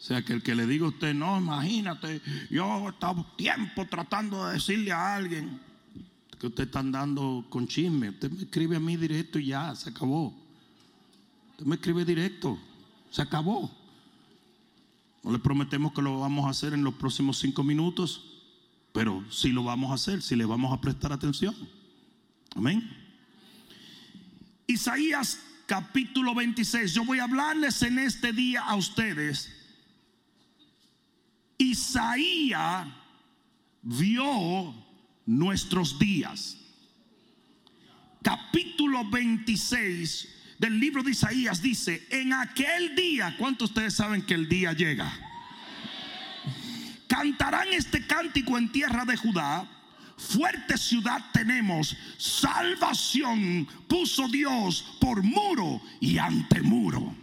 O sea, que el que le diga a usted, no, imagínate, yo he estado tiempo tratando de decirle a alguien que usted está andando con chisme. Usted me escribe a mí directo y ya, se acabó. Usted me escribe directo, se acabó. No le prometemos que lo vamos a hacer en los próximos cinco minutos, pero sí lo vamos a hacer, si le vamos a prestar atención. Amén. Isaías capítulo 26. Yo voy a hablarles en este día a ustedes Isaías vio nuestros días. Capítulo 26 del libro de Isaías dice, en aquel día, ¿cuántos ustedes saben que el día llega? Cantarán este cántico en tierra de Judá. Fuerte ciudad tenemos, salvación puso Dios por muro y ante muro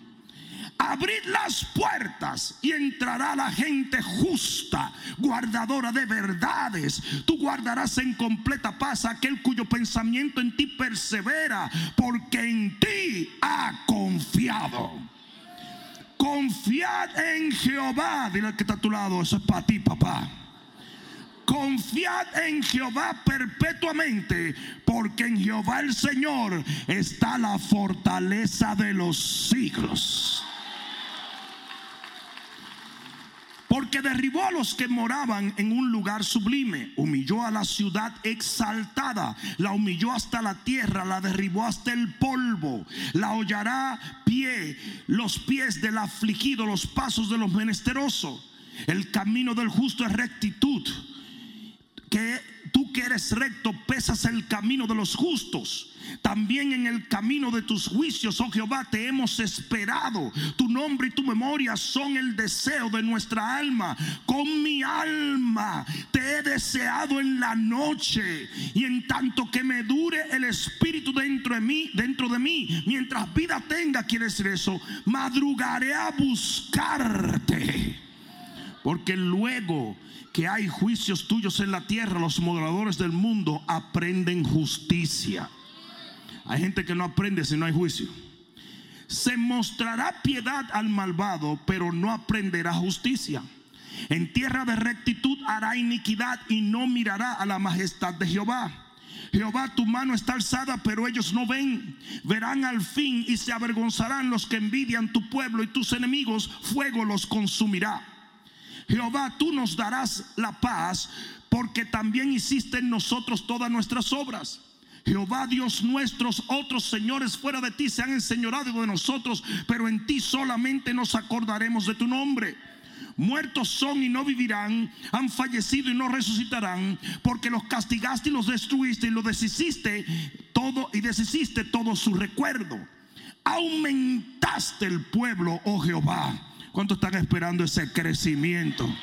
abrid las puertas y entrará la gente justa, guardadora de verdades. Tú guardarás en completa paz aquel cuyo pensamiento en ti persevera, porque en ti ha confiado. Confiad en Jehová. Dile que está a tu lado, eso es para ti, papá. Confiad en Jehová perpetuamente, porque en Jehová el Señor está la fortaleza de los siglos. Porque derribó a los que moraban en un lugar sublime, humilló a la ciudad exaltada, la humilló hasta la tierra, la derribó hasta el polvo, la hollará pie, los pies del afligido, los pasos de los menesterosos. El camino del justo es rectitud. Que tú que eres recto pesas el camino de los justos también en el camino de tus juicios, oh Jehová, te hemos esperado. Tu nombre y tu memoria son el deseo de nuestra alma. Con mi alma te he deseado en la noche y en tanto que me dure el espíritu dentro de mí, dentro de mí, mientras vida tenga, quiere decir eso, madrugaré a buscarte. Porque luego que hay juicios tuyos en la tierra, los moderadores del mundo aprenden justicia. Hay gente que no aprende si no hay juicio. Se mostrará piedad al malvado, pero no aprenderá justicia. En tierra de rectitud hará iniquidad y no mirará a la majestad de Jehová. Jehová, tu mano está alzada, pero ellos no ven. Verán al fin y se avergonzarán los que envidian tu pueblo y tus enemigos, fuego los consumirá. Jehová, tú nos darás la paz, porque también hiciste en nosotros todas nuestras obras. Jehová Dios nuestros, otros señores fuera de ti se han enseñorado de nosotros, pero en ti solamente nos acordaremos de tu nombre. Muertos son y no vivirán, han fallecido y no resucitarán, porque los castigaste y los destruiste y los deshiciste todo y deshiciste todo su recuerdo. Aumentaste el pueblo, oh Jehová. ¿Cuánto están esperando ese crecimiento?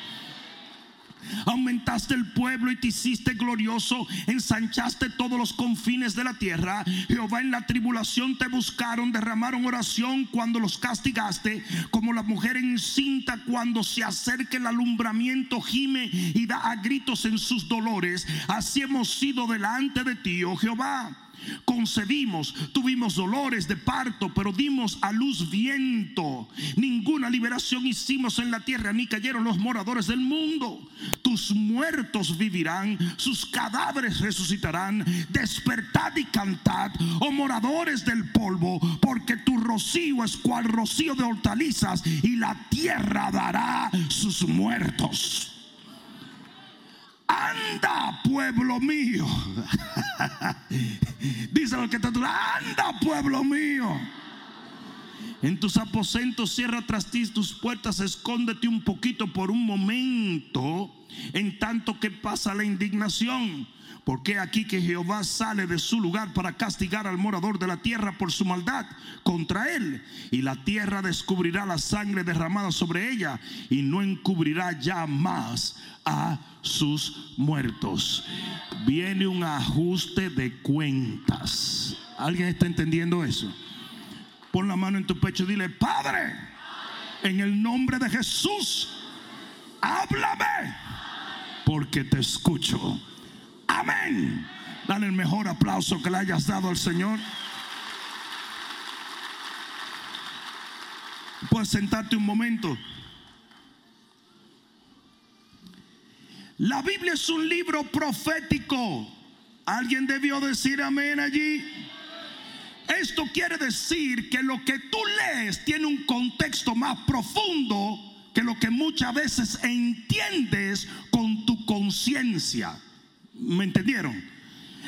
Aumentaste el pueblo y te hiciste glorioso. Ensanchaste todos los confines de la tierra. Jehová en la tribulación te buscaron, derramaron oración cuando los castigaste, como la mujer encinta cuando se acerca el alumbramiento gime y da a gritos en sus dolores. Así hemos sido delante de ti, oh Jehová concebimos, tuvimos dolores de parto, pero dimos a luz viento. Ninguna liberación hicimos en la tierra, ni cayeron los moradores del mundo. Tus muertos vivirán, sus cadáveres resucitarán. Despertad y cantad, oh moradores del polvo, porque tu rocío es cual rocío de hortalizas y la tierra dará sus muertos. Anda, pueblo mío. Dice lo que está anda, pueblo mío. En tus aposentos cierra tras ti tus puertas, escóndete un poquito por un momento, en tanto que pasa la indignación. Porque aquí que Jehová sale de su lugar para castigar al morador de la tierra por su maldad contra él. Y la tierra descubrirá la sangre derramada sobre ella y no encubrirá ya más a sus muertos. Viene un ajuste de cuentas. ¿Alguien está entendiendo eso? Pon la mano en tu pecho y dile, Padre, en el nombre de Jesús, háblame, porque te escucho. Amén. Dale el mejor aplauso que le hayas dado al Señor. Puedes sentarte un momento. La Biblia es un libro profético. ¿Alguien debió decir amén allí? Esto quiere decir que lo que tú lees tiene un contexto más profundo que lo que muchas veces entiendes con tu conciencia. ¿Me entendieron?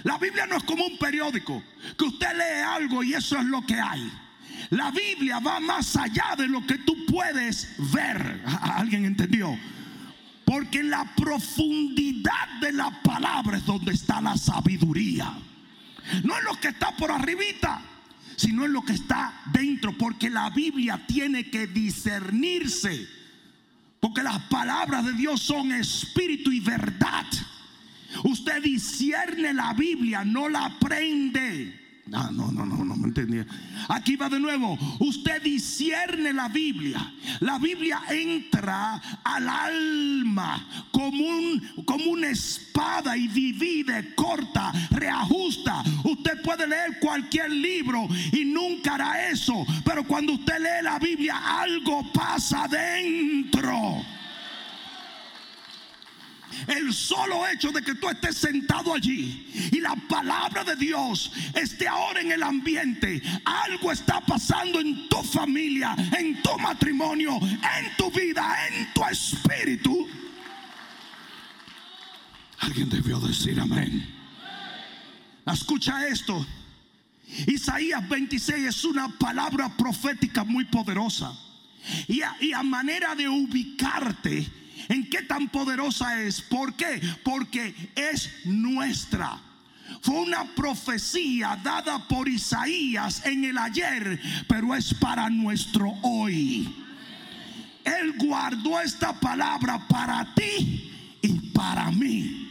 La Biblia no es como un periódico, que usted lee algo y eso es lo que hay. La Biblia va más allá de lo que tú puedes ver. ¿Alguien entendió? Porque en la profundidad de la palabra es donde está la sabiduría. No en lo que está por arribita, sino en lo que está dentro. Porque la Biblia tiene que discernirse. Porque las palabras de Dios son espíritu y verdad. Usted discierne la Biblia, no la aprende. No, no, no, no, no me entendía. Aquí va de nuevo. Usted discierne la Biblia. La Biblia entra al alma como, un, como una espada y divide, corta, reajusta. Usted puede leer cualquier libro y nunca hará eso. Pero cuando usted lee la Biblia, algo pasa dentro. El solo hecho de que tú estés sentado allí y la palabra de Dios esté ahora en el ambiente, algo está pasando en tu familia, en tu matrimonio, en tu vida, en tu espíritu. Alguien debió decir amén. Escucha esto. Isaías 26 es una palabra profética muy poderosa. Y a, y a manera de ubicarte ¿En qué tan poderosa es? ¿Por qué? Porque es nuestra. Fue una profecía dada por Isaías en el ayer, pero es para nuestro hoy. Él guardó esta palabra para ti y para mí.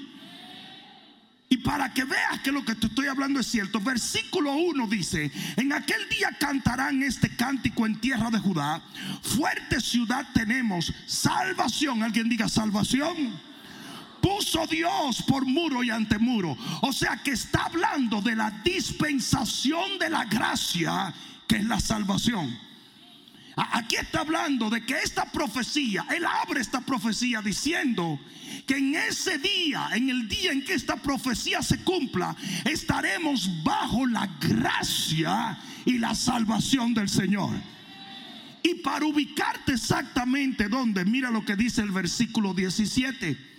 Y para que veas que lo que te estoy hablando es cierto, versículo 1 dice, en aquel día cantarán este cántico en tierra de Judá, fuerte ciudad tenemos, salvación, alguien diga salvación. Puso Dios por muro y ante muro. O sea que está hablando de la dispensación de la gracia, que es la salvación. Aquí está hablando de que esta profecía, él abre esta profecía diciendo que en ese día, en el día en que esta profecía se cumpla, estaremos bajo la gracia y la salvación del Señor. Y para ubicarte exactamente donde, mira lo que dice el versículo 17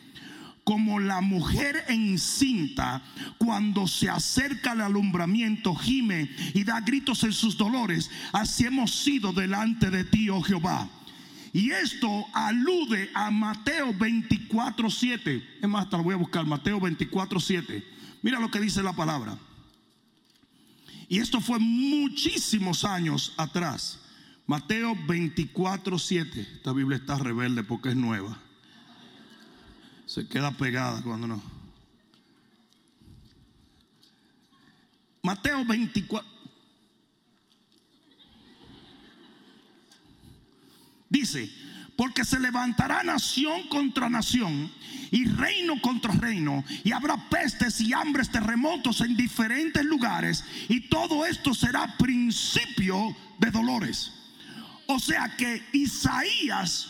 como la mujer encinta cuando se acerca al alumbramiento gime y da gritos en sus dolores, así hemos sido delante de ti, oh Jehová. Y esto alude a Mateo 24, 7. Es más, te lo voy a buscar, Mateo 24, 7. Mira lo que dice la palabra. Y esto fue muchísimos años atrás. Mateo 24, 7. Esta Biblia está rebelde porque es nueva se queda pegada cuando no. Mateo 24. Dice, porque se levantará nación contra nación y reino contra reino y habrá pestes y hambres, terremotos en diferentes lugares y todo esto será principio de dolores. O sea que Isaías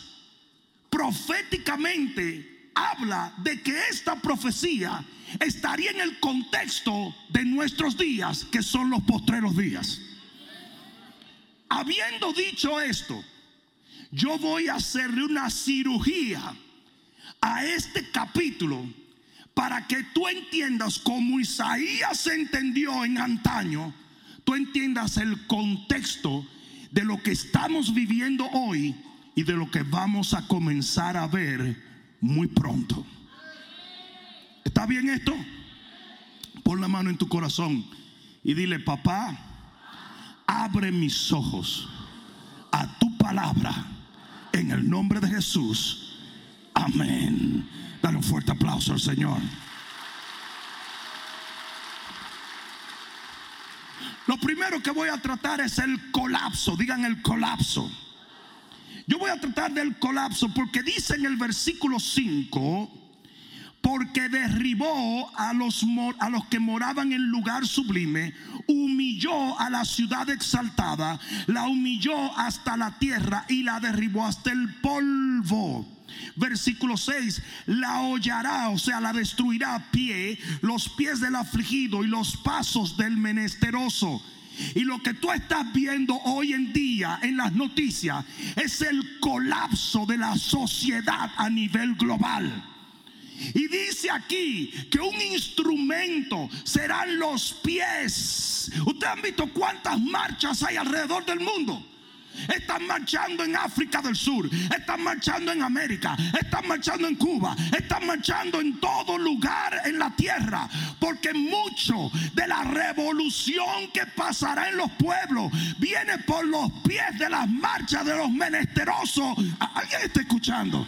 proféticamente habla de que esta profecía estaría en el contexto de nuestros días, que son los postreros días. Habiendo dicho esto, yo voy a hacerle una cirugía a este capítulo para que tú entiendas como Isaías entendió en antaño, tú entiendas el contexto de lo que estamos viviendo hoy y de lo que vamos a comenzar a ver muy pronto. ¿Está bien esto? Pon la mano en tu corazón y dile, papá, abre mis ojos a tu palabra en el nombre de Jesús. Amén. Dale un fuerte aplauso al Señor. Lo primero que voy a tratar es el colapso. Digan el colapso. Yo voy a tratar del colapso porque dice en el versículo 5, porque derribó a los, a los que moraban en lugar sublime, humilló a la ciudad exaltada, la humilló hasta la tierra y la derribó hasta el polvo. Versículo 6, la hollará, o sea, la destruirá a pie, los pies del afligido y los pasos del menesteroso. Y lo que tú estás viendo hoy en día en las noticias es el colapso de la sociedad a nivel global. Y dice aquí que un instrumento serán los pies. Ustedes han visto cuántas marchas hay alrededor del mundo. Están marchando en África del Sur, están marchando en América, están marchando en Cuba, están marchando en todo lugar en la tierra, porque mucho de la revolución que pasará en los pueblos viene por los pies de las marchas de los menesterosos. ¿Alguien está escuchando?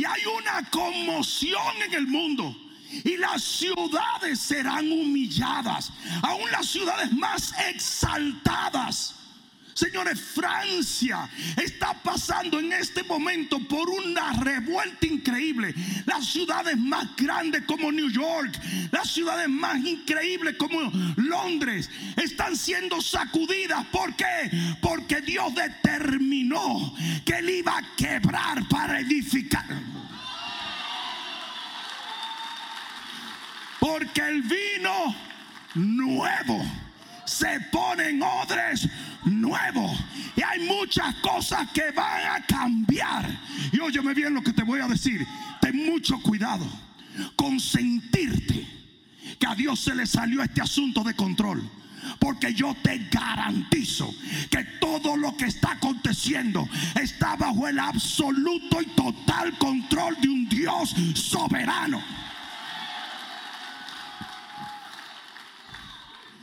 Y hay una conmoción en el mundo. Y las ciudades serán humilladas. Aún las ciudades más exaltadas. Señores, Francia está pasando en este momento por una revuelta increíble. Las ciudades más grandes como New York, las ciudades más increíbles como Londres, están siendo sacudidas. ¿Por qué? Porque Dios determinó que Él iba a quebrar para edificar. Porque el vino nuevo se pone en odres nuevos. Y hay muchas cosas que van a cambiar. Y óyeme bien lo que te voy a decir. Ten mucho cuidado con sentirte que a Dios se le salió este asunto de control. Porque yo te garantizo que todo lo que está aconteciendo está bajo el absoluto y total control de un Dios soberano.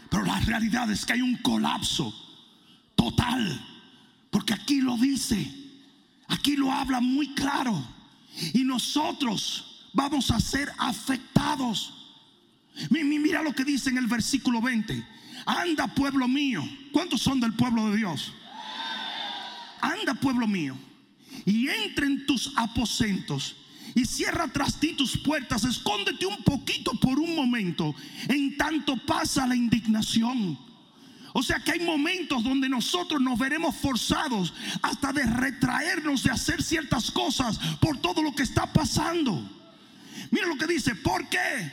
Pero la realidad es que hay un colapso total. Porque aquí lo dice. Aquí lo habla muy claro. Y nosotros vamos a ser afectados. Mira lo que dice en el versículo 20. Anda pueblo mío. ¿Cuántos son del pueblo de Dios? Anda pueblo mío. Y entra en tus aposentos y cierra tras ti tus puertas. Escóndete un poquito por un momento. En tanto pasa la indignación. O sea que hay momentos donde nosotros nos veremos forzados hasta de retraernos de hacer ciertas cosas por todo lo que está pasando. Mira lo que dice, ¿por qué?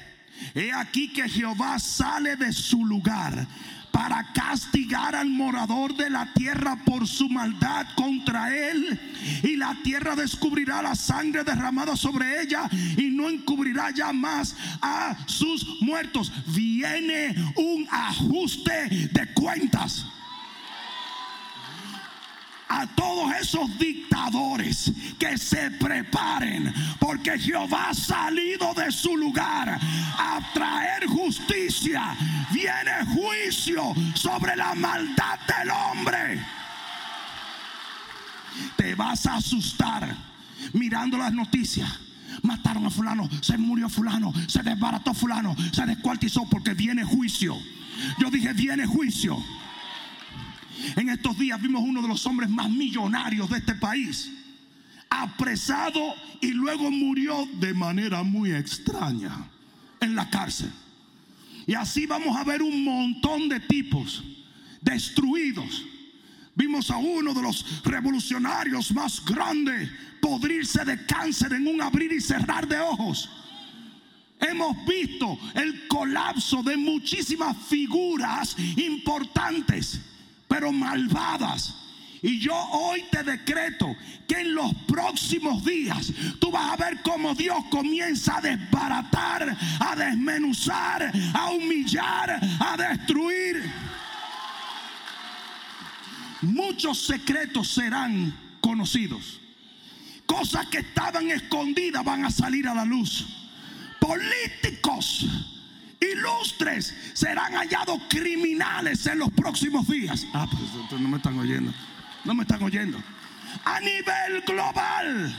He aquí que Jehová sale de su lugar para castigar al morador de la tierra por su maldad contra él. Y la tierra descubrirá la sangre derramada sobre ella y no encubrirá ya más a sus muertos. Viene un ajuste de cuentas a todos esos dictadores que se preparen, porque Jehová ha salido de su lugar a traer justicia. Viene juicio sobre la maldad del hombre. Te vas a asustar mirando las noticias. Mataron a fulano, se murió fulano, se desbarató fulano, se descuartizó porque viene juicio. Yo dije, viene juicio. En estos días vimos uno de los hombres más millonarios de este país, apresado y luego murió de manera muy extraña en la cárcel. Y así vamos a ver un montón de tipos destruidos. Vimos a uno de los revolucionarios más grandes podrirse de cáncer en un abrir y cerrar de ojos. Hemos visto el colapso de muchísimas figuras importantes pero malvadas. Y yo hoy te decreto que en los próximos días tú vas a ver cómo Dios comienza a desbaratar, a desmenuzar, a humillar, a destruir. Muchos secretos serán conocidos. Cosas que estaban escondidas van a salir a la luz. Políticos ilustres serán hallados criminales en los próximos días. Ah, pues no me están oyendo. No me están oyendo. A nivel global,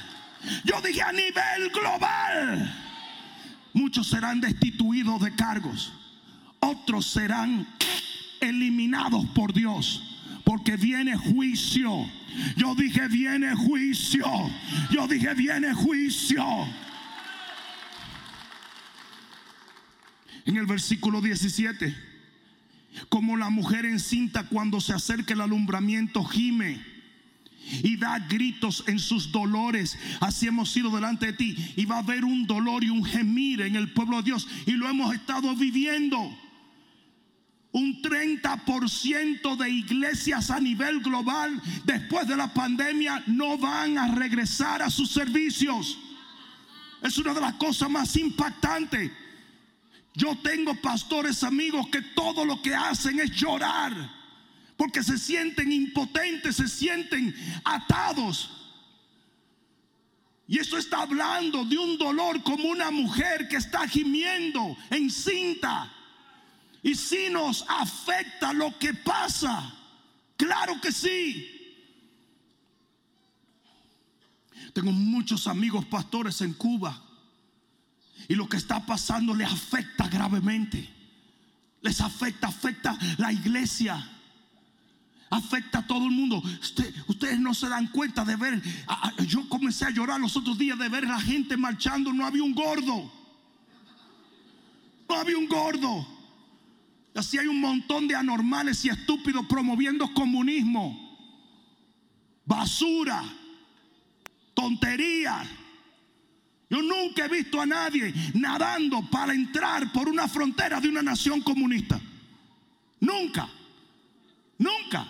Yo dije a nivel global. Muchos serán destituidos de cargos. Otros serán eliminados por Dios. Porque viene juicio. Yo dije viene juicio. Yo dije viene juicio. En el versículo 17, como la mujer encinta cuando se acerca el alumbramiento gime y da gritos en sus dolores. Así hemos sido delante de ti. Y va a haber un dolor y un gemir en el pueblo de Dios. Y lo hemos estado viviendo. Un 30% de iglesias a nivel global después de la pandemia no van a regresar a sus servicios. Es una de las cosas más impactantes. Yo tengo pastores amigos que todo lo que hacen es llorar. Porque se sienten impotentes, se sienten atados. Y eso está hablando de un dolor como una mujer que está gimiendo encinta. Y si nos afecta lo que pasa, claro que sí. Tengo muchos amigos pastores en Cuba y lo que está pasando les afecta gravemente. Les afecta, afecta la iglesia. Afecta a todo el mundo. ustedes no se dan cuenta de ver. yo comencé a llorar los otros días de ver a la gente marchando. No había un gordo. No había un gordo. Así hay un montón de anormales y estúpidos promoviendo comunismo. Basura. Tonterías. Yo nunca he visto a nadie nadando para entrar por una frontera de una nación comunista. Nunca. Nunca.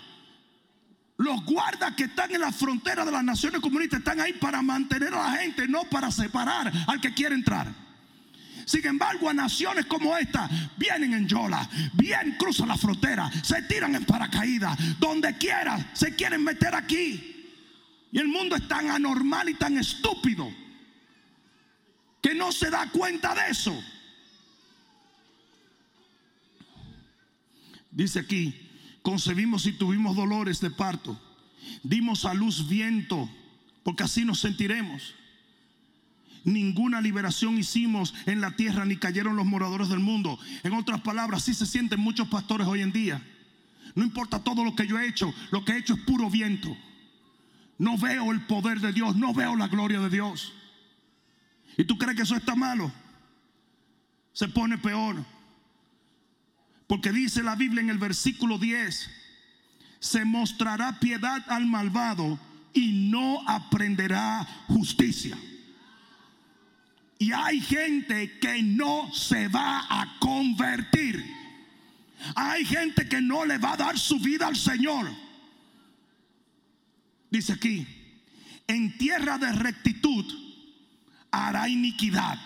Los guardas que están en la frontera de las naciones comunistas están ahí para mantener a la gente, no para separar al que quiere entrar. Sin embargo, a naciones como esta vienen en Yola, bien cruzan la frontera, se tiran en paracaídas, donde quiera, se quieren meter aquí. Y el mundo es tan anormal y tan estúpido que no se da cuenta de eso. Dice aquí, concebimos y tuvimos dolores de parto, dimos a luz viento, porque así nos sentiremos. Ninguna liberación hicimos en la tierra ni cayeron los moradores del mundo. En otras palabras, así se sienten muchos pastores hoy en día. No importa todo lo que yo he hecho, lo que he hecho es puro viento. No veo el poder de Dios, no veo la gloria de Dios. ¿Y tú crees que eso está malo? Se pone peor. Porque dice la Biblia en el versículo 10, se mostrará piedad al malvado y no aprenderá justicia. Y hay gente que no se va a convertir. Hay gente que no le va a dar su vida al Señor. Dice aquí, en tierra de rectitud hará iniquidad.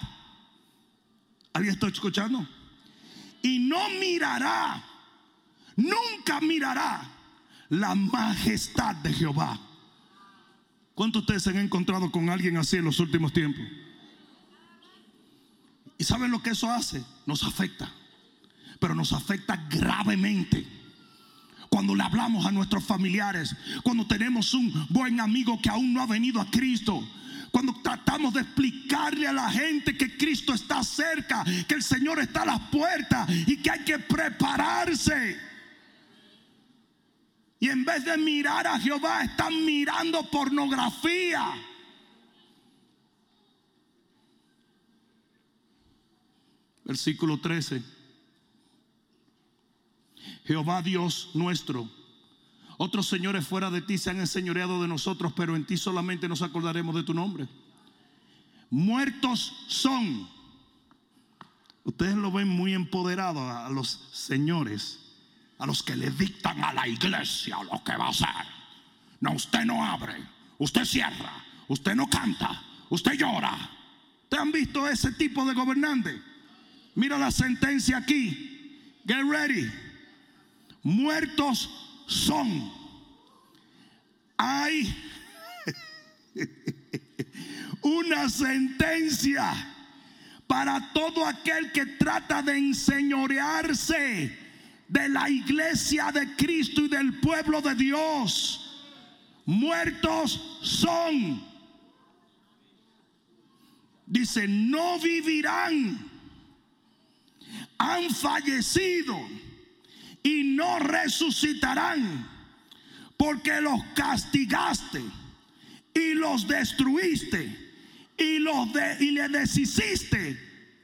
¿Alguien está escuchando? Y no mirará, nunca mirará la majestad de Jehová. ¿Cuántos de ustedes se han encontrado con alguien así en los últimos tiempos? ¿Y saben lo que eso hace? Nos afecta, pero nos afecta gravemente cuando le hablamos a nuestros familiares, cuando tenemos un buen amigo que aún no ha venido a Cristo, cuando tratamos de explicarle a la gente que Cristo está cerca, que el Señor está a las puertas y que hay que prepararse. Y en vez de mirar a Jehová, están mirando pornografía. Versículo 13. Jehová Dios nuestro otros señores fuera de ti se han enseñoreado de nosotros, pero en ti solamente nos acordaremos de tu nombre. Muertos son. Ustedes lo ven muy empoderado a los señores, a los que le dictan a la iglesia lo que va a hacer. No, usted no abre, usted cierra, usted no canta, usted llora. ¿Ustedes han visto ese tipo de gobernante? Mira la sentencia aquí. Get ready. Muertos son. Hay una sentencia para todo aquel que trata de enseñorearse de la iglesia de Cristo y del pueblo de Dios. Muertos son. dice, no vivirán, han fallecido y no resucitarán, porque los castigaste y los destruiste y, los de, y le deshiciste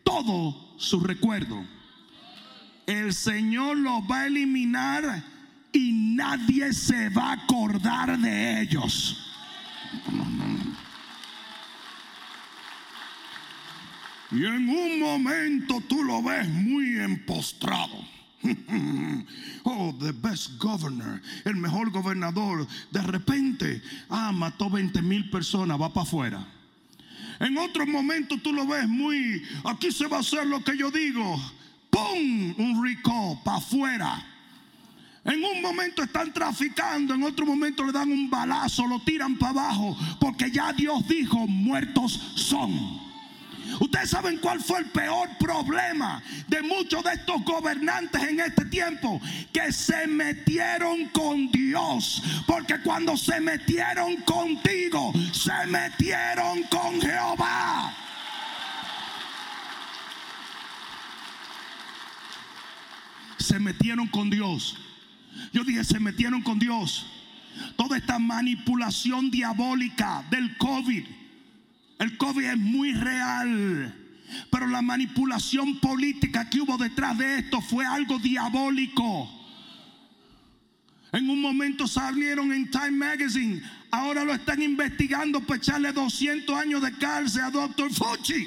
todo su recuerdo. El Señor los va a eliminar y nadie se va a acordar de ellos. Y en un momento tú lo ves muy empostrado. Oh, the best governor, el mejor gobernador. De repente, ah, mató 20 mil personas, va para afuera. En otro momento tú lo ves muy, aquí se va a hacer lo que yo digo. ¡Pum! Un recall para afuera. En un momento están traficando, en otro momento le dan un balazo, lo tiran para abajo, porque ya Dios dijo, muertos son. Ustedes saben cuál fue el peor problema de muchos de estos gobernantes en este tiempo, que se metieron con Dios, porque cuando se metieron contigo, se metieron con Jehová. Se metieron con Dios. Yo dije, se metieron con Dios. Toda esta manipulación diabólica del COVID el COVID es muy real. Pero la manipulación política que hubo detrás de esto fue algo diabólico. En un momento salieron en Time Magazine. Ahora lo están investigando para echarle 200 años de cárcel a Dr. Fucci.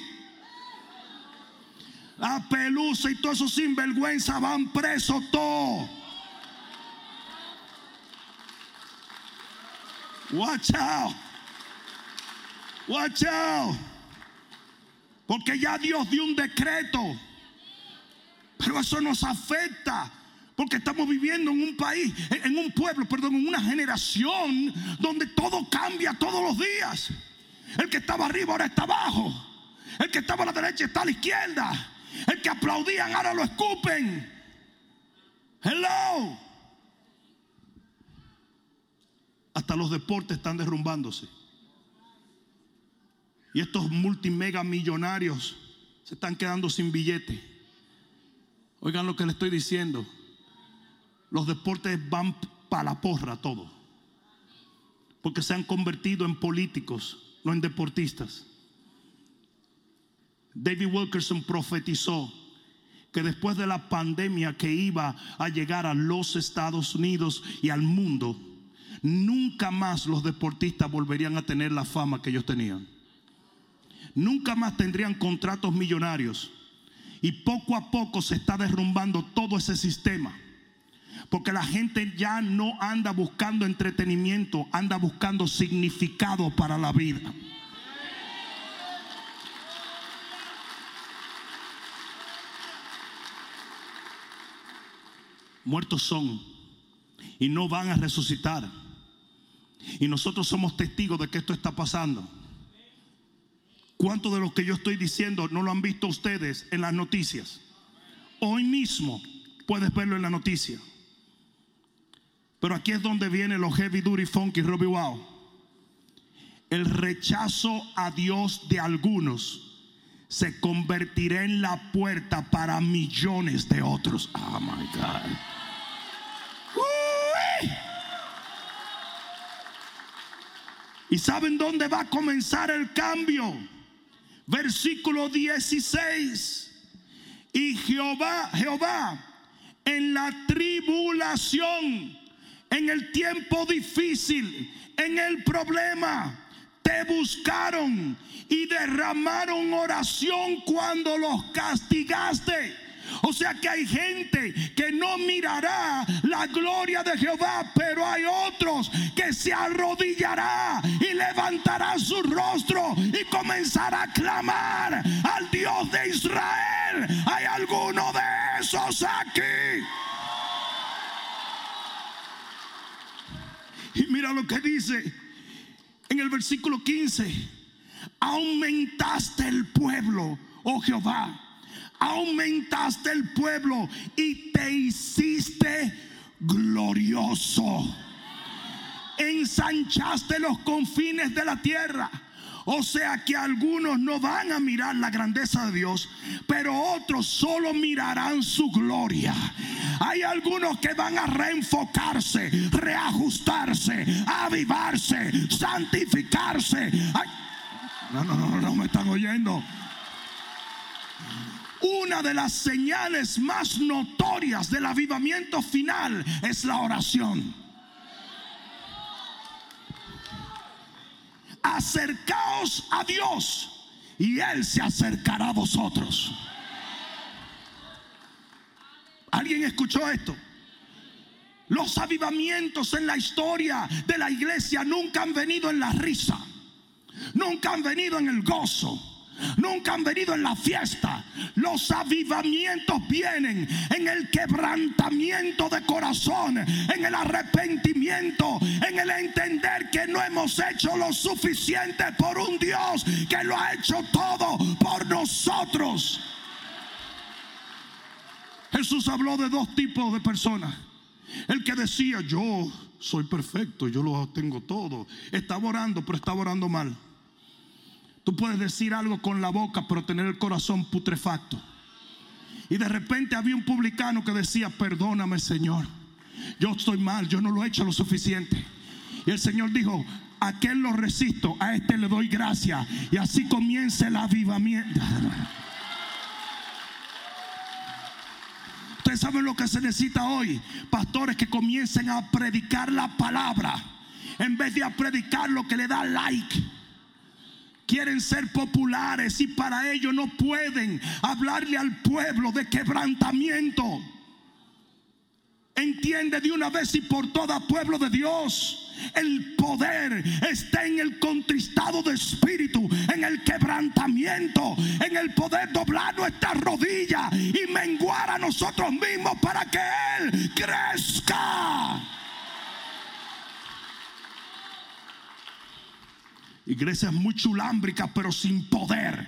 La pelusa y todos esos sinvergüenza van presos todos. Watch out. Watch out. Porque ya Dios dio un decreto. Pero eso nos afecta. Porque estamos viviendo en un país, en un pueblo, perdón, en una generación donde todo cambia todos los días. El que estaba arriba ahora está abajo. El que estaba a la derecha está a la izquierda. El que aplaudían ahora lo escupen. Hello. Hasta los deportes están derrumbándose. Y estos multimega millonarios se están quedando sin billete. Oigan lo que le estoy diciendo. Los deportes van para la porra todo. Porque se han convertido en políticos, no en deportistas. David Wilkerson profetizó que después de la pandemia que iba a llegar a los Estados Unidos y al mundo, nunca más los deportistas volverían a tener la fama que ellos tenían nunca más tendrían contratos millonarios. Y poco a poco se está derrumbando todo ese sistema. Porque la gente ya no anda buscando entretenimiento, anda buscando significado para la vida. Muertos son y no van a resucitar. Y nosotros somos testigos de que esto está pasando. ¿Cuánto de lo que yo estoy diciendo no lo han visto ustedes en las noticias? Hoy mismo puedes verlo en la noticia. Pero aquí es donde viene los heavy duty funky Robbie Wow. El rechazo a Dios de algunos se convertirá en la puerta para millones de otros. Oh my God. ¿Y saben dónde va a comenzar el cambio? Versículo 16. Y Jehová, Jehová, en la tribulación, en el tiempo difícil, en el problema, te buscaron y derramaron oración cuando los castigaste o sea que hay gente que no mirará la gloria de Jehová, pero hay otros que se arrodillará y levantará su rostro y comenzará a clamar al Dios de Israel. Hay alguno de esos aquí. Y mira lo que dice en el versículo 15. Aumentaste el pueblo, oh Jehová aumentaste el pueblo y te hiciste glorioso. Ensanchaste los confines de la tierra. O sea que algunos no van a mirar la grandeza de Dios, pero otros solo mirarán su gloria. Hay algunos que van a reenfocarse, reajustarse, avivarse, santificarse. no, no, no, no me están oyendo. Una de las señales más notorias del avivamiento final es la oración. Acercaos a Dios y Él se acercará a vosotros. ¿Alguien escuchó esto? Los avivamientos en la historia de la iglesia nunca han venido en la risa, nunca han venido en el gozo nunca han venido en la fiesta. Los avivamientos vienen en el quebrantamiento de corazón, en el arrepentimiento, en el entender que no hemos hecho lo suficiente por un Dios que lo ha hecho todo por nosotros. Jesús habló de dos tipos de personas. El que decía, yo soy perfecto, yo lo tengo todo. Estaba orando, pero estaba orando mal. Tú puedes decir algo con la boca, pero tener el corazón putrefacto. Y de repente había un publicano que decía, perdóname Señor, yo estoy mal, yo no lo he hecho lo suficiente. Y el Señor dijo, a aquel lo resisto, a este le doy gracia. Y así comienza el avivamiento. Ustedes saben lo que se necesita hoy. Pastores que comiencen a predicar la palabra en vez de a predicar lo que le da like quieren ser populares y para ello no pueden hablarle al pueblo de quebrantamiento. Entiende de una vez y por todas, pueblo de Dios. El poder está en el contristado de espíritu, en el quebrantamiento, en el poder doblar nuestra rodilla y menguar a nosotros mismos para que Él crezca. Iglesias muy chulámbricas, pero sin poder.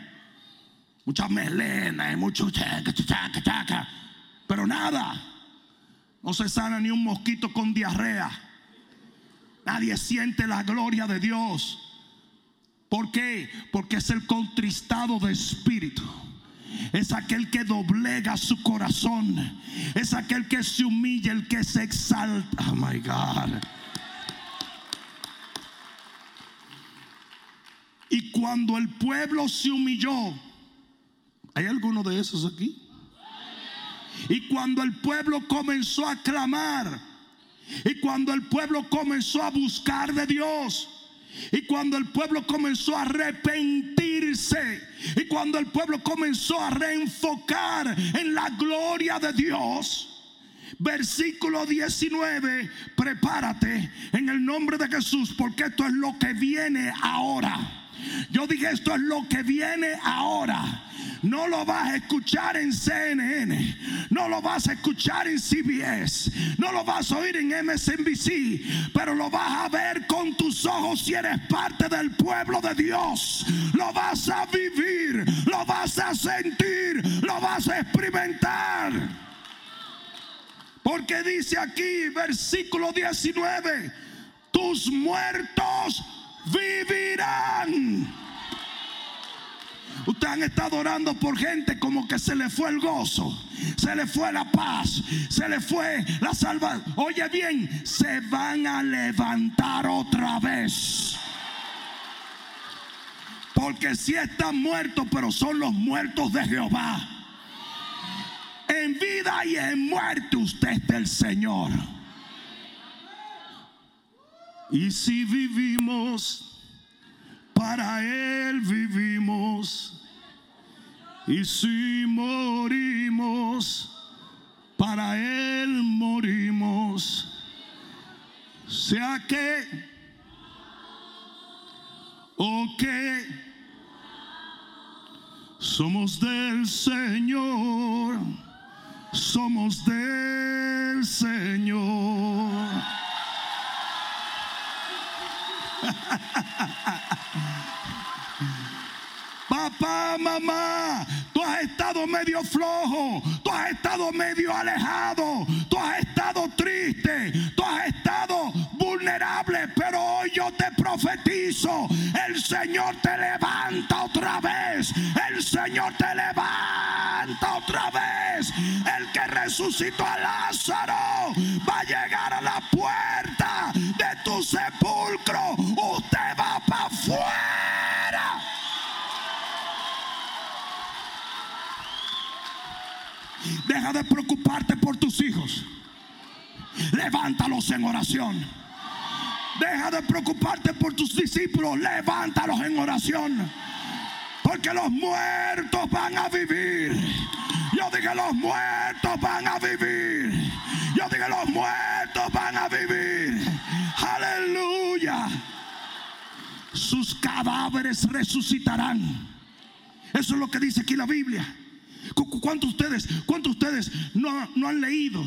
Mucha melena y mucho chaca, chaca, chaca. Pero nada. No se sana ni un mosquito con diarrea. Nadie siente la gloria de Dios. ¿Por qué? Porque es el contristado de espíritu. Es aquel que doblega su corazón. Es aquel que se humilla, el que se exalta. Oh my God. Y cuando el pueblo se humilló, ¿hay alguno de esos aquí? Y cuando el pueblo comenzó a clamar, y cuando el pueblo comenzó a buscar de Dios, y cuando el pueblo comenzó a arrepentirse, y cuando el pueblo comenzó a reenfocar en la gloria de Dios, versículo 19, prepárate en el nombre de Jesús, porque esto es lo que viene ahora. Yo dije, esto es lo que viene ahora. No lo vas a escuchar en CNN, no lo vas a escuchar en CBS, no lo vas a oír en MSNBC, pero lo vas a ver con tus ojos si eres parte del pueblo de Dios. Lo vas a vivir, lo vas a sentir, lo vas a experimentar. Porque dice aquí, versículo 19, tus muertos vivirán. Ustedes han estado orando por gente como que se le fue el gozo, se le fue la paz, se le fue la salvación. Oye bien, se van a levantar otra vez. Porque si están muertos, pero son los muertos de Jehová. En vida y en muerte usted es del Señor. Y si vivimos, para Él vivimos. Y si morimos, para Él morimos. Sea que o que somos del Señor, somos del Señor. Papá, mamá, tú has estado medio flojo, tú has estado medio alejado, tú has estado triste, tú has estado vulnerable pero hoy yo te profetizo, el Señor te levanta otra vez, el Señor te levanta otra vez, el que resucitó a Lázaro va a llegar a la puerta de tu sepulcro, usted va para afuera. Deja de preocuparte por tus hijos. Levántalos en oración. Deja de preocuparte por tus discípulos. Levántalos en oración. Porque los muertos van a vivir. Yo dije los muertos van a vivir. Yo dije los muertos van a vivir. Aleluya. Sus cadáveres resucitarán. Eso es lo que dice aquí la Biblia. ¿Cuántos ustedes, cuántos ustedes no, no han leído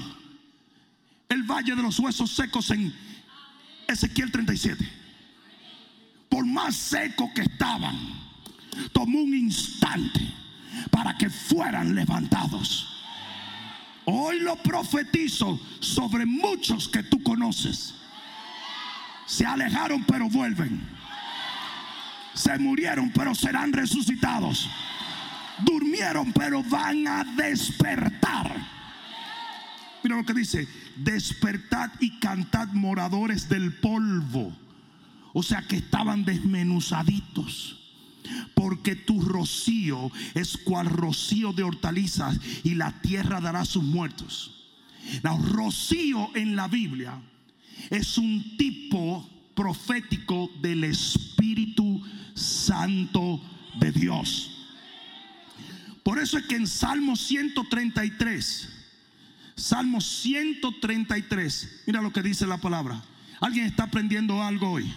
el valle de los huesos secos en Ezequiel 37? Por más seco que estaban, tomó un instante para que fueran levantados. Hoy lo profetizo sobre muchos que tú conoces. Se alejaron pero vuelven. Se murieron pero serán resucitados durmieron, pero van a despertar. Mira lo que dice, despertad y cantad moradores del polvo. O sea que estaban desmenuzaditos. Porque tu rocío es cual rocío de hortalizas y la tierra dará sus muertos. El rocío en la Biblia es un tipo profético del Espíritu Santo de Dios. Por eso es que en Salmo 133, Salmo 133, mira lo que dice la palabra. ¿Alguien está aprendiendo algo hoy?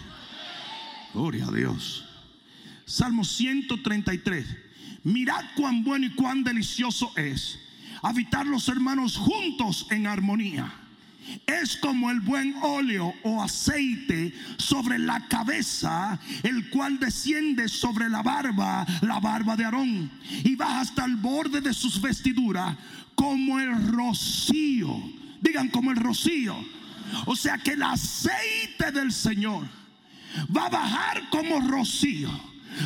Gloria a Dios. Salmo 133. Mirad cuán bueno y cuán delicioso es habitar los hermanos juntos en armonía es como el buen óleo o aceite sobre la cabeza, el cual desciende sobre la barba, la barba de Aarón, y baja hasta el borde de sus vestiduras, como el rocío. Digan como el rocío. O sea que el aceite del Señor va a bajar como rocío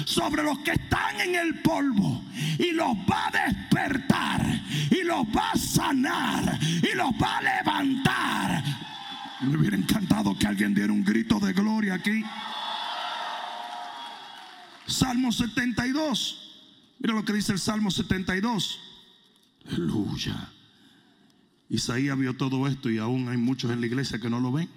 sobre los que están en el polvo y los va a despertar y los va a sanar y los va a levantar. Me hubiera encantado que alguien diera un grito de gloria aquí. Salmo 72. Mira lo que dice el Salmo 72. Aleluya. Isaías vio todo esto y aún hay muchos en la iglesia que no lo ven.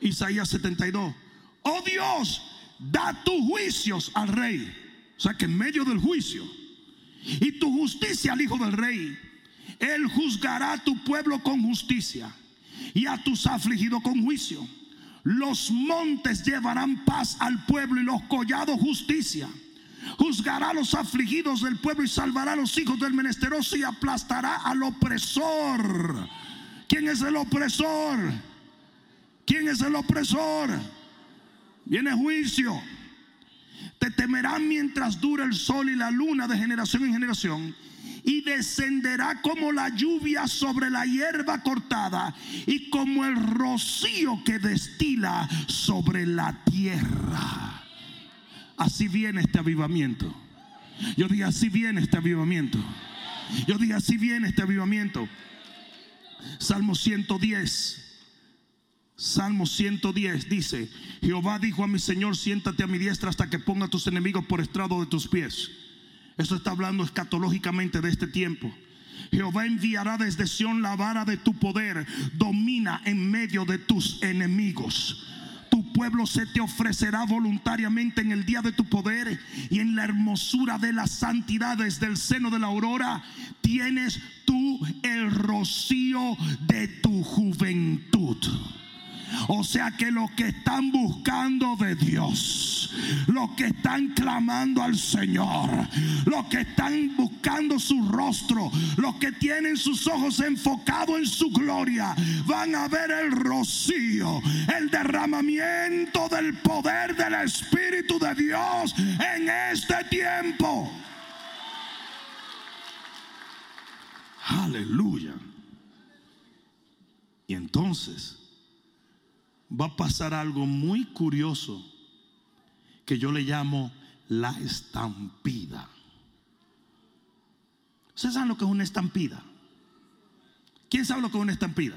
Isaías 72. Oh Dios, da tus juicios al rey. O sea que en medio del juicio y tu justicia al hijo del rey, él juzgará a tu pueblo con justicia y a tus afligidos con juicio. Los montes llevarán paz al pueblo y los collados justicia. Juzgará a los afligidos del pueblo y salvará a los hijos del menesteroso y aplastará al opresor. ¿Quién es el opresor? ¿Quién es el opresor? Viene juicio. Te temerán mientras dura el sol y la luna de generación en generación. Y descenderá como la lluvia sobre la hierba cortada y como el rocío que destila sobre la tierra. Así viene este avivamiento. Yo digo, así viene este avivamiento. Yo digo, así viene este avivamiento. Salmo 110. Salmo 110 dice, Jehová dijo a mi Señor, siéntate a mi diestra hasta que ponga a tus enemigos por estrado de tus pies. Esto está hablando escatológicamente de este tiempo. Jehová enviará desde Sión la vara de tu poder, domina en medio de tus enemigos. Tu pueblo se te ofrecerá voluntariamente en el día de tu poder y en la hermosura de las santidades del seno de la aurora tienes tú el rocío de tu juventud. O sea que los que están buscando de Dios, los que están clamando al Señor, los que están buscando su rostro, los que tienen sus ojos enfocados en su gloria, van a ver el rocío, el derramamiento del poder del Espíritu de Dios en este tiempo. Aleluya. Y entonces va a pasar algo muy curioso que yo le llamo la estampida. ¿Ustedes saben lo que es una estampida? ¿Quién sabe lo que es una estampida?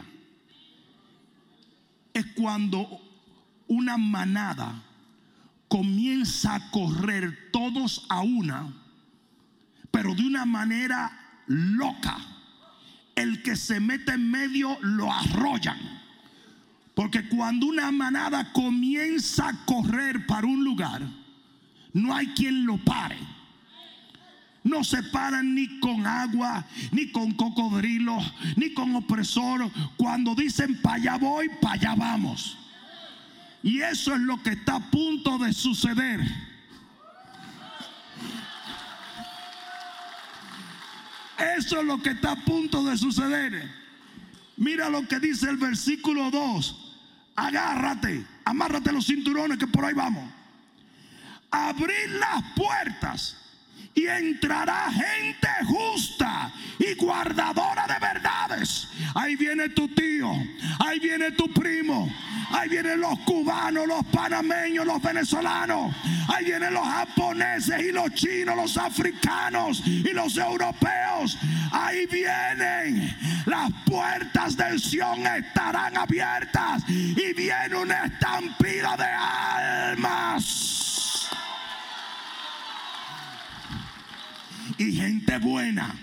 Es cuando una manada comienza a correr todos a una, pero de una manera loca. El que se mete en medio lo arrollan. Porque cuando una manada comienza a correr para un lugar, no hay quien lo pare. No se paran ni con agua, ni con cocodrilo, ni con opresor. Cuando dicen para allá voy, para allá vamos. Y eso es lo que está a punto de suceder. Eso es lo que está a punto de suceder. Mira lo que dice el versículo 2 agárrate, amárrate los cinturones que por ahí vamos. Abrir las puertas y entrará gente justa y guardadora de verdades. Ahí viene tu tío, ahí viene tu primo, ahí vienen los cubanos, los panameños, los venezolanos, ahí vienen los japoneses y los chinos, los africanos y los europeos. Ahí vienen las puertas del Sion estarán abiertas y viene una estampida de almas. Y gente buena.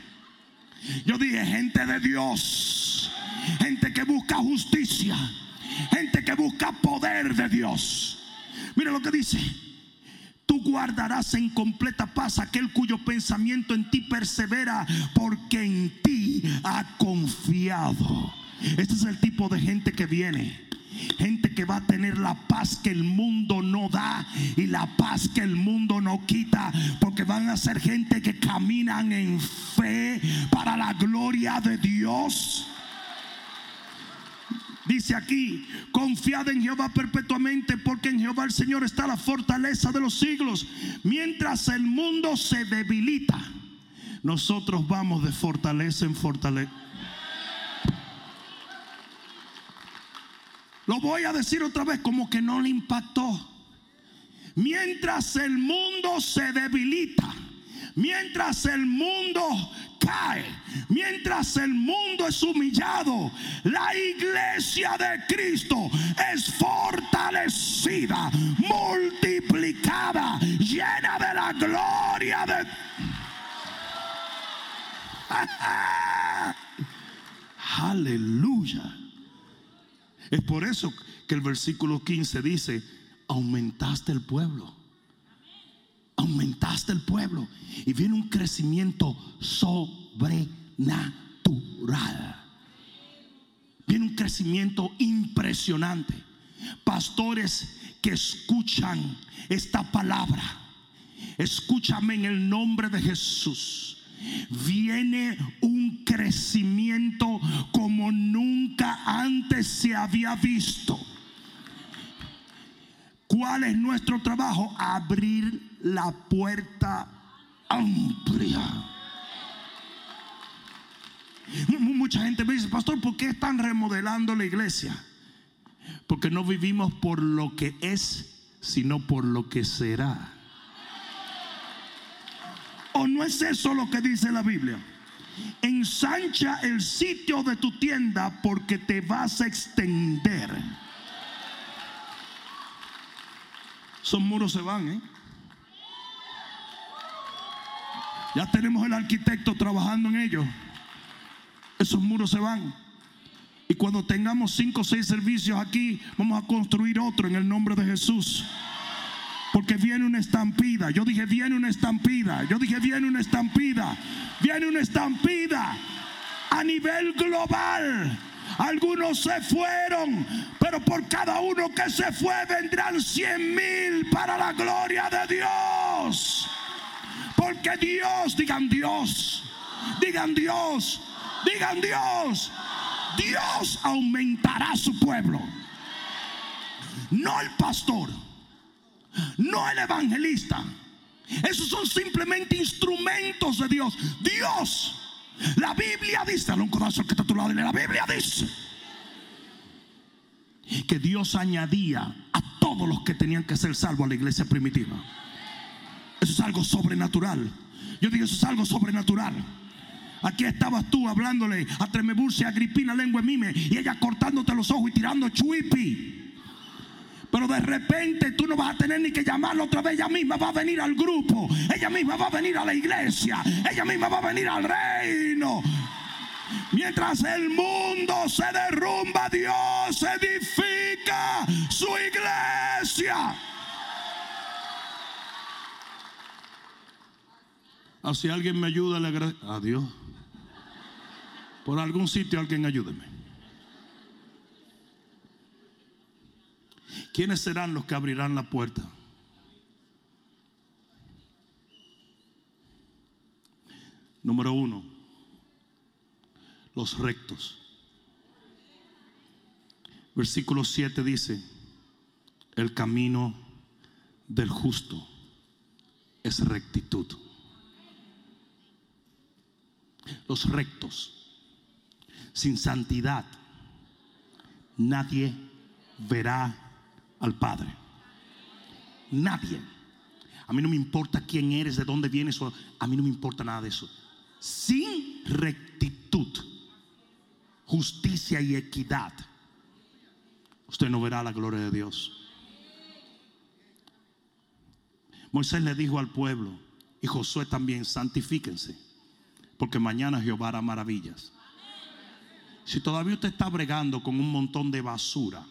Yo dije gente de Dios, gente que busca justicia, gente que busca poder de Dios. Mira lo que dice. Tú guardarás en completa paz aquel cuyo pensamiento en ti persevera porque en ti ha confiado. Este es el tipo de gente que viene Gente que va a tener la paz que el mundo no da y la paz que el mundo no quita. Porque van a ser gente que caminan en fe para la gloria de Dios. Dice aquí, confiad en Jehová perpetuamente porque en Jehová el Señor está la fortaleza de los siglos. Mientras el mundo se debilita, nosotros vamos de fortaleza en fortaleza. Lo voy a decir otra vez como que no le impactó. Mientras el mundo se debilita, mientras el mundo cae, mientras el mundo es humillado, la iglesia de Cristo es fortalecida, multiplicada, llena de la gloria de... Aleluya. Es por eso que el versículo 15 dice, aumentaste el pueblo. Aumentaste el pueblo. Y viene un crecimiento sobrenatural. Viene un crecimiento impresionante. Pastores que escuchan esta palabra. Escúchame en el nombre de Jesús viene un crecimiento como nunca antes se había visto. ¿Cuál es nuestro trabajo? Abrir la puerta amplia. Mucha gente me dice, pastor, ¿por qué están remodelando la iglesia? Porque no vivimos por lo que es, sino por lo que será. ¿O no es eso lo que dice la Biblia? Ensancha el sitio de tu tienda porque te vas a extender. Esos muros se van, ¿eh? Ya tenemos el arquitecto trabajando en ellos. Esos muros se van. Y cuando tengamos cinco o seis servicios aquí, vamos a construir otro en el nombre de Jesús. Porque viene una estampida. Yo dije, viene una estampida. Yo dije, viene una estampida. Viene una estampida a nivel global. Algunos se fueron, pero por cada uno que se fue vendrán cien mil para la gloria de Dios. Porque Dios, digan Dios, digan Dios, digan Dios, Dios aumentará su pueblo. No el pastor no el evangelista. Esos son simplemente instrumentos de Dios. Dios, la Biblia dice, dale un corazón que está a tu lado, la Biblia dice que Dios añadía a todos los que tenían que ser salvos a la iglesia primitiva. Eso es algo sobrenatural. Yo digo, eso es algo sobrenatural. Aquí estabas tú hablándole a Tremebulce, a Agripina, lengua mime, y ella cortándote los ojos y tirando chuipi. Pero de repente tú no vas a tener ni que llamarla otra vez. Ella misma va a venir al grupo. Ella misma va a venir a la iglesia. Ella misma va a venir al reino. Mientras el mundo se derrumba, Dios edifica su iglesia. Así alguien me ayuda, le agradezco. A Dios. Por algún sitio alguien ayúdeme. ¿Quiénes serán los que abrirán la puerta? Número uno, los rectos. Versículo 7 dice, el camino del justo es rectitud. Los rectos, sin santidad, nadie verá al Padre. Nadie. A mí no me importa quién eres, de dónde vienes, a mí no me importa nada de eso. Sin rectitud, justicia y equidad, usted no verá la gloria de Dios. Moisés le dijo al pueblo, y Josué también, santifíquense, porque mañana Jehová hará maravillas. Si todavía usted está bregando con un montón de basura,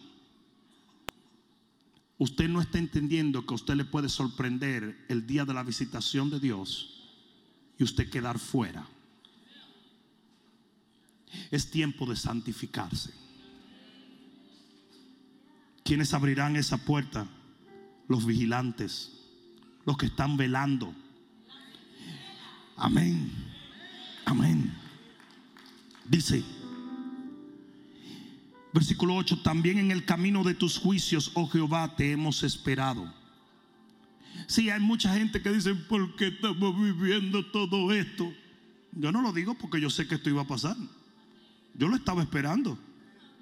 usted no está entendiendo que usted le puede sorprender el día de la visitación de Dios y usted quedar fuera. Es tiempo de santificarse. ¿Quiénes abrirán esa puerta? Los vigilantes, los que están velando. Amén. Amén. Dice, versículo 8, también en el camino de tus juicios, oh Jehová, te hemos esperado. Sí, hay mucha gente que dice, ¿por qué estamos viviendo todo esto? Yo no lo digo porque yo sé que esto iba a pasar. Yo lo estaba esperando.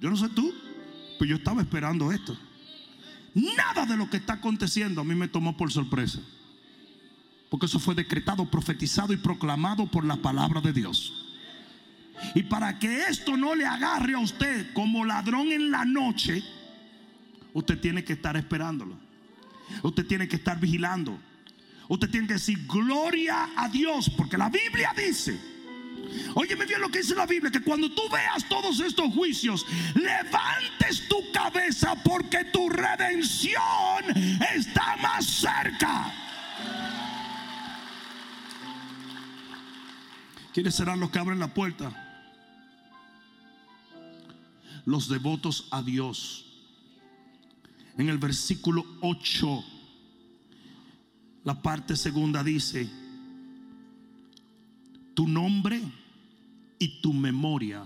Yo no sé tú, pero yo estaba esperando esto. Nada de lo que está aconteciendo a mí me tomó por sorpresa. Porque eso fue decretado, profetizado y proclamado por la palabra de Dios. Y para que esto no le agarre a usted como ladrón en la noche, usted tiene que estar esperándolo. Usted tiene que estar vigilando. Usted tiene que decir gloria a Dios, porque la Biblia dice, óyeme bien lo que dice la Biblia, que cuando tú veas todos estos juicios, levantes tu cabeza porque tu redención está más cerca. ¿Quiénes serán los que abren la puerta? Los devotos a Dios en el versículo 8, la parte segunda dice, tu nombre y tu memoria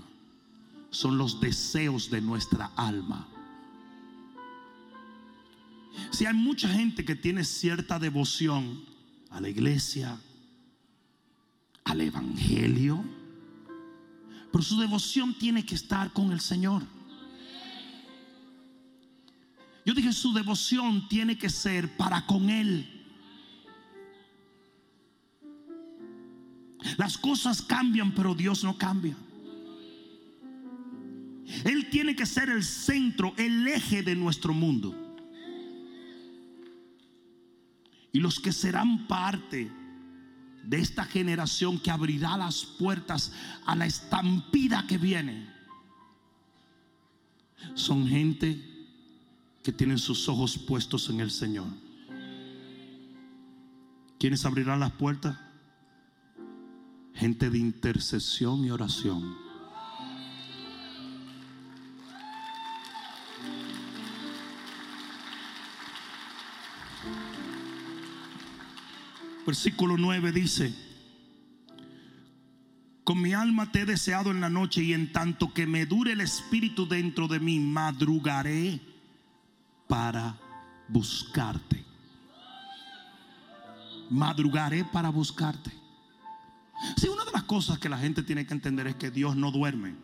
son los deseos de nuestra alma. Si hay mucha gente que tiene cierta devoción a la iglesia, al evangelio, pero su devoción tiene que estar con el Señor. Yo dije, su devoción tiene que ser para con Él. Las cosas cambian, pero Dios no cambia. Él tiene que ser el centro, el eje de nuestro mundo. Y los que serán parte de esta generación que abrirá las puertas a la estampida que viene, son gente que tienen sus ojos puestos en el Señor. ¿Quiénes abrirán las puertas? Gente de intercesión y oración. Versículo 9 dice, con mi alma te he deseado en la noche y en tanto que me dure el espíritu dentro de mí, madrugaré para buscarte. Madrugaré para buscarte. Si una de las cosas que la gente tiene que entender es que Dios no duerme.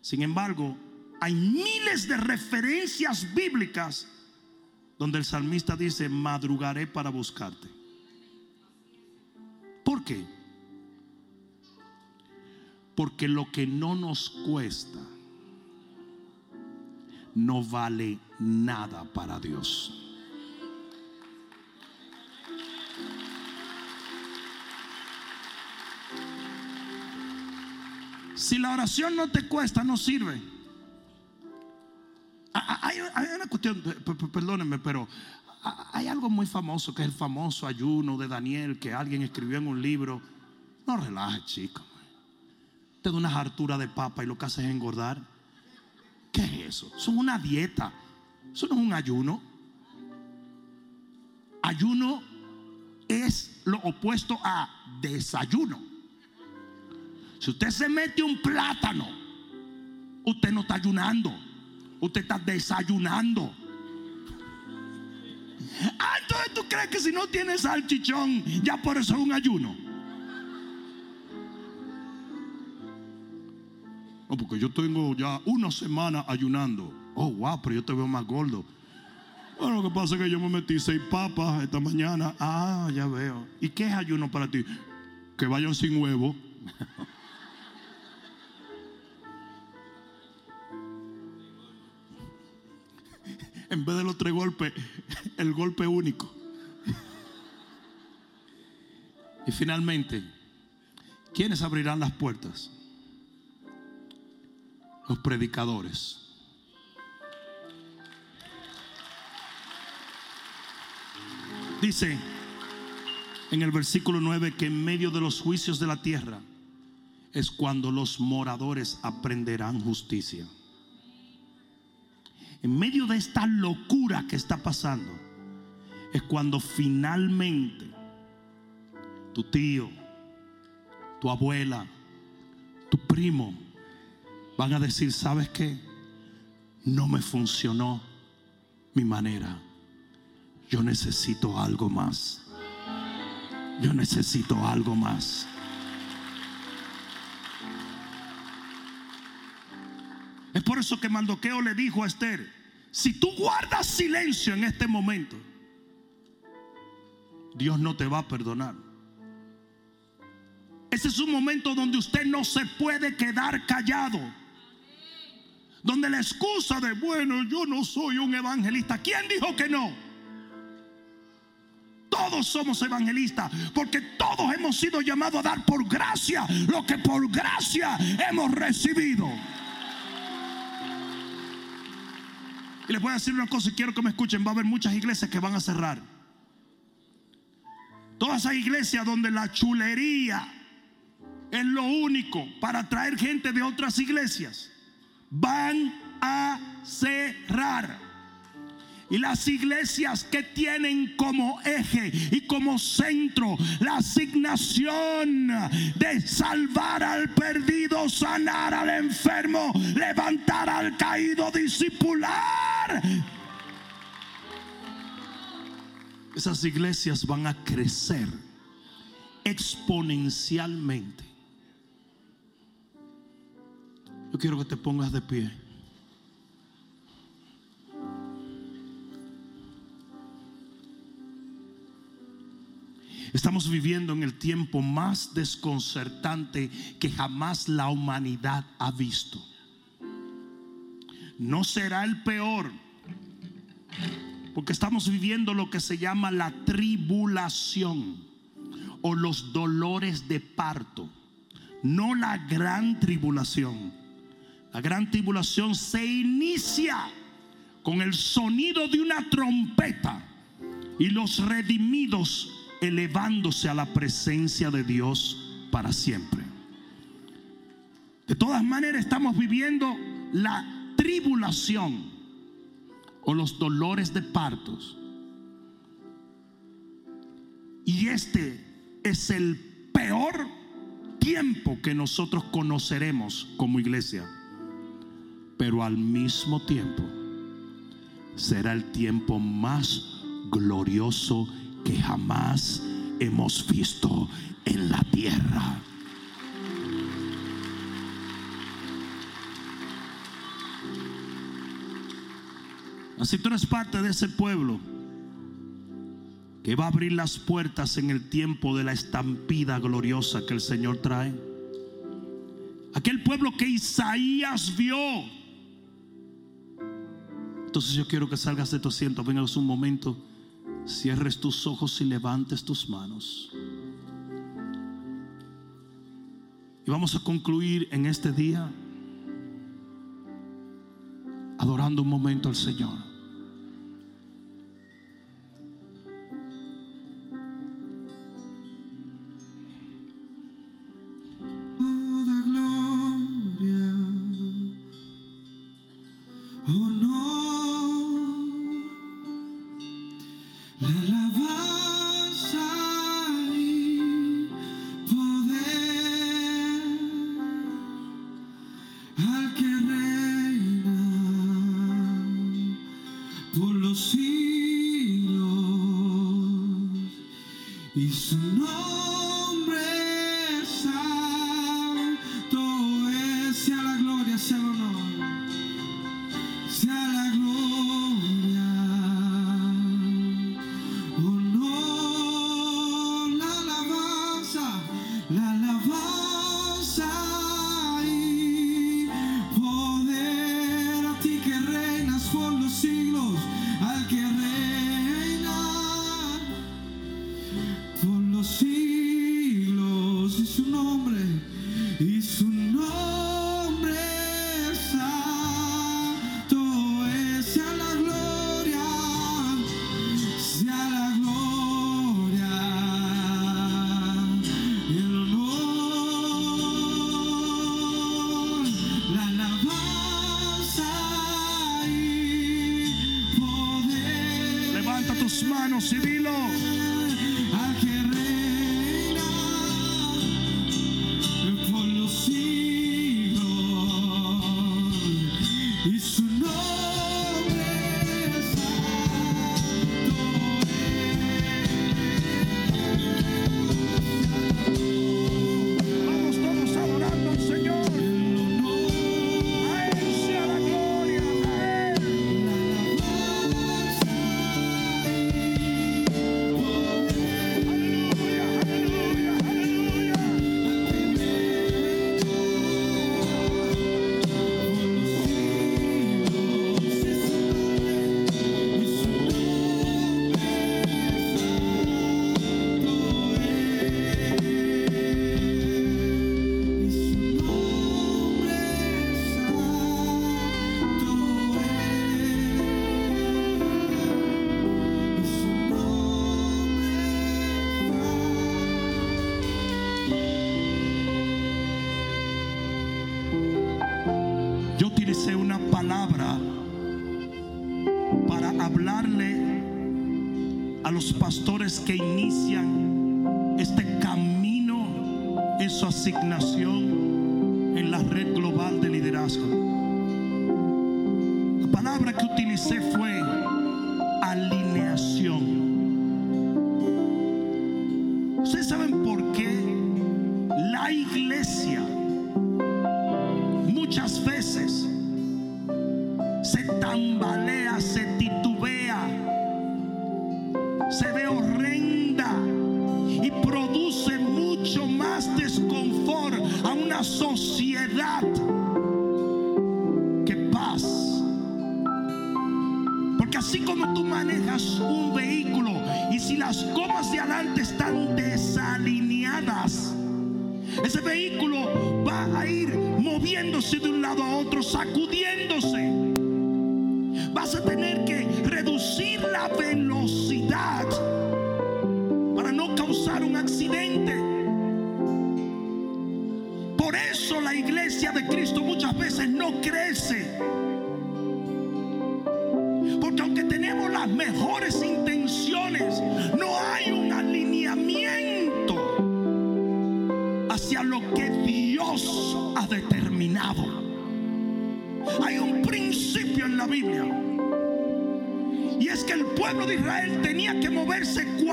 Sin embargo, hay miles de referencias bíblicas donde el salmista dice, madrugaré para buscarte. ¿Por qué? Porque lo que no nos cuesta no vale nada para Dios. Si la oración no te cuesta, no sirve. Hay, una cuestión, perdónenme, pero hay algo muy famoso que es el famoso ayuno de Daniel que alguien escribió en un libro. No relaje, chico. Te da una hartura de papa y lo que haces es engordar. ¿Qué es eso? Eso es una dieta. Eso no es un ayuno. Ayuno es lo opuesto a desayuno. Si usted se mete un plátano, usted no está ayunando. Usted está desayunando. Ah, entonces tú crees que si no tienes salchichón, ya por eso es un ayuno. No, porque yo tengo ya una semana ayunando. Oh, wow, pero yo te veo más gordo. Bueno, lo que pasa es que yo me metí seis papas esta mañana. Ah, ya veo. ¿Y qué es ayuno para ti? Que vayan sin huevo. En vez de los tres golpes, el golpe único. Y finalmente, ¿quiénes abrirán las puertas? los predicadores. Dice en el versículo 9 que en medio de los juicios de la tierra es cuando los moradores aprenderán justicia. En medio de esta locura que está pasando es cuando finalmente tu tío, tu abuela, tu primo, van a decir, ¿sabes qué? No me funcionó mi manera. Yo necesito algo más. Yo necesito algo más. Es por eso que Mandoqueo le dijo a Esther, si tú guardas silencio en este momento, Dios no te va a perdonar. Ese es un momento donde usted no se puede quedar callado. Donde la excusa de, bueno, yo no soy un evangelista. ¿Quién dijo que no? Todos somos evangelistas porque todos hemos sido llamados a dar por gracia lo que por gracia hemos recibido. Y les voy a decir una cosa y quiero que me escuchen. Va a haber muchas iglesias que van a cerrar. Todas esas iglesias donde la chulería es lo único para atraer gente de otras iglesias van a cerrar. Y las iglesias que tienen como eje y como centro la asignación de salvar al perdido, sanar al enfermo, levantar al caído, discipular. Esas iglesias van a crecer exponencialmente. Yo quiero que te pongas de pie. Estamos viviendo en el tiempo más desconcertante que jamás la humanidad ha visto. No será el peor, porque estamos viviendo lo que se llama la tribulación o los dolores de parto, no la gran tribulación. La gran tribulación se inicia con el sonido de una trompeta y los redimidos elevándose a la presencia de Dios para siempre. De todas maneras estamos viviendo la tribulación o los dolores de partos. Y este es el peor tiempo que nosotros conoceremos como iglesia pero al mismo tiempo será el tiempo más glorioso que jamás hemos visto en la tierra. Si tú eres parte de ese pueblo que va a abrir las puertas en el tiempo de la estampida gloriosa que el Señor trae. Aquel pueblo que Isaías vio. Entonces yo quiero que salgas de tu asiento, vengas un momento, cierres tus ojos y levantes tus manos. Y vamos a concluir en este día adorando un momento al Señor. Que asignación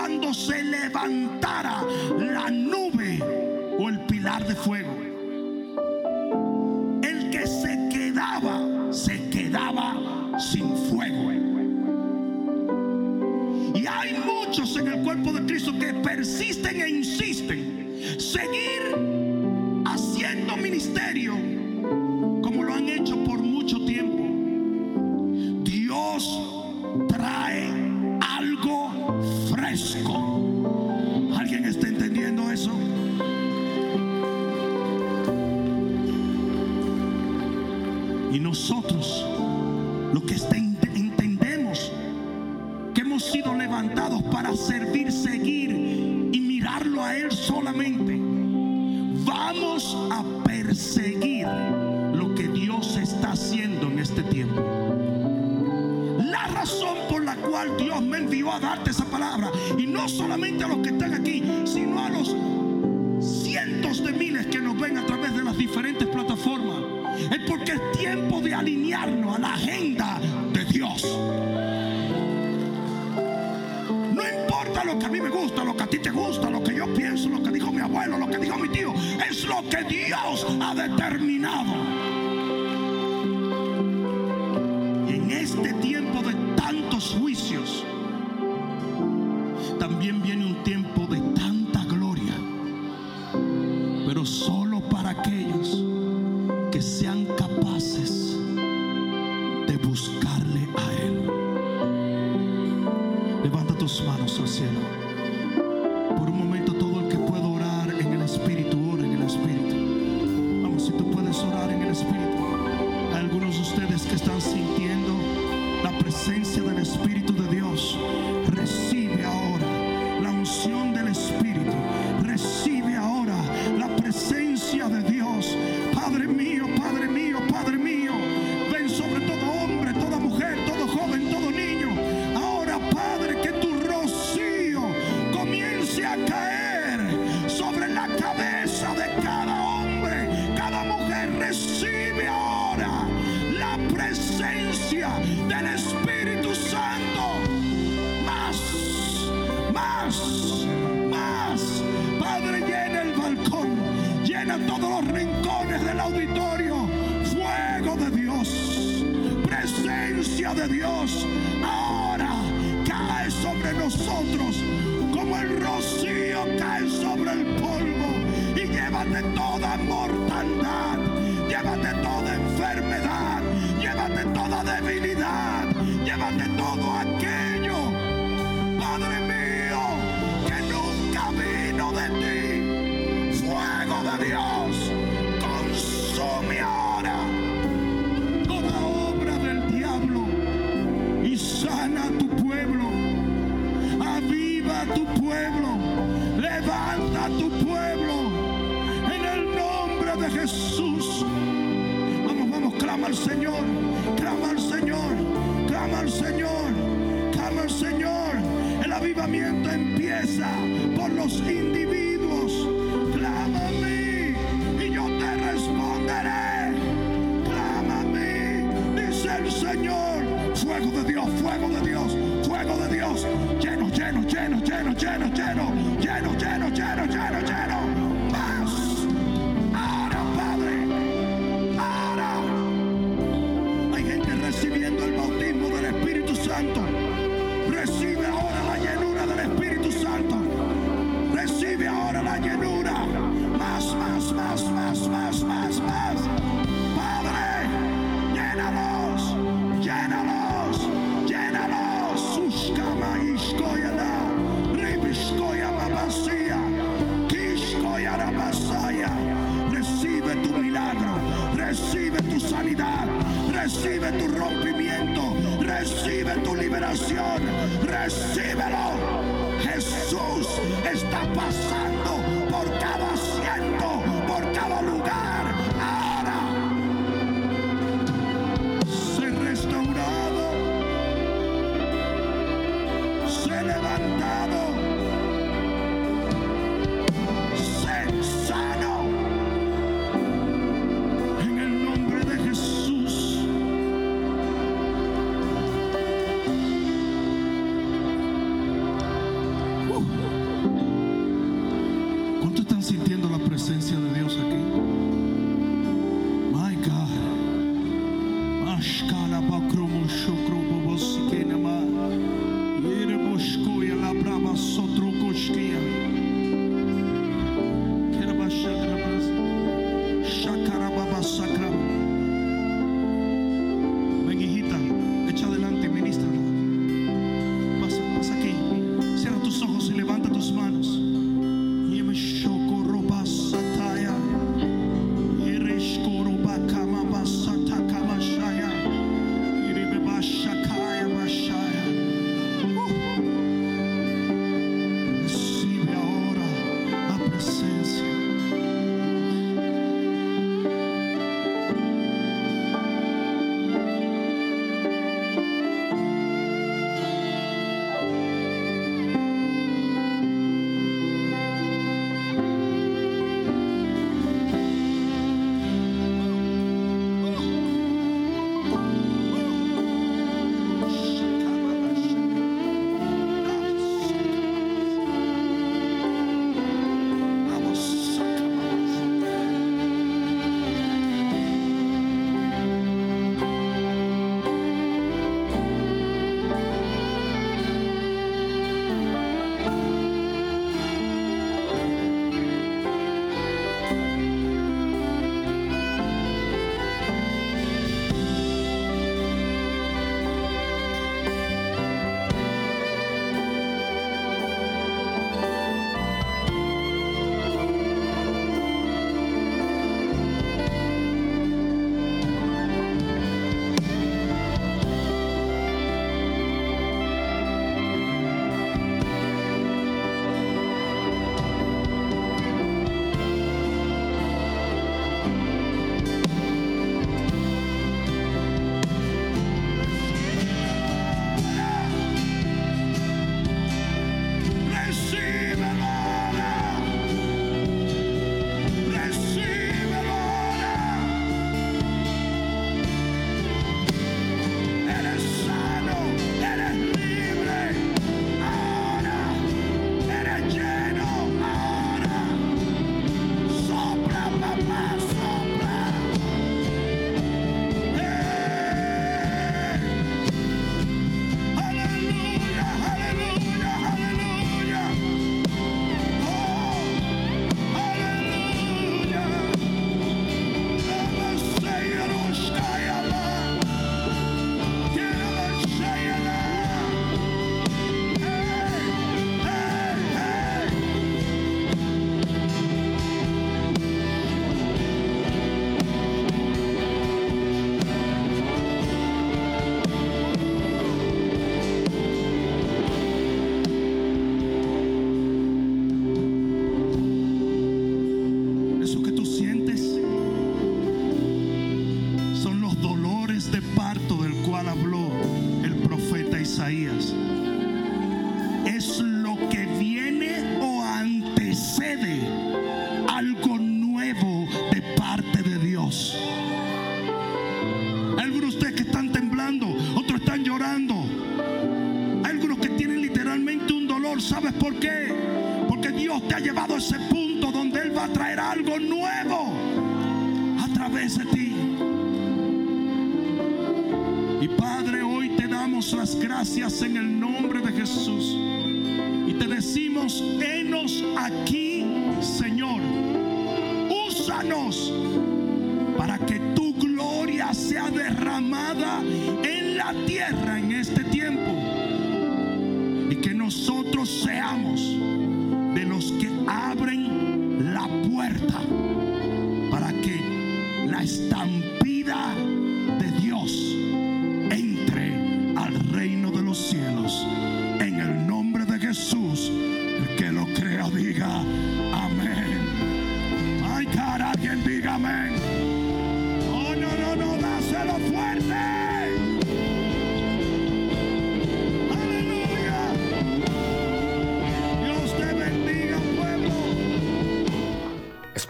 cuando se levantara la nube o el pilar de fuego. El que se quedaba, se quedaba sin fuego. Y hay muchos en el cuerpo de Cristo que persisten e insisten. Seguir haciendo ministerio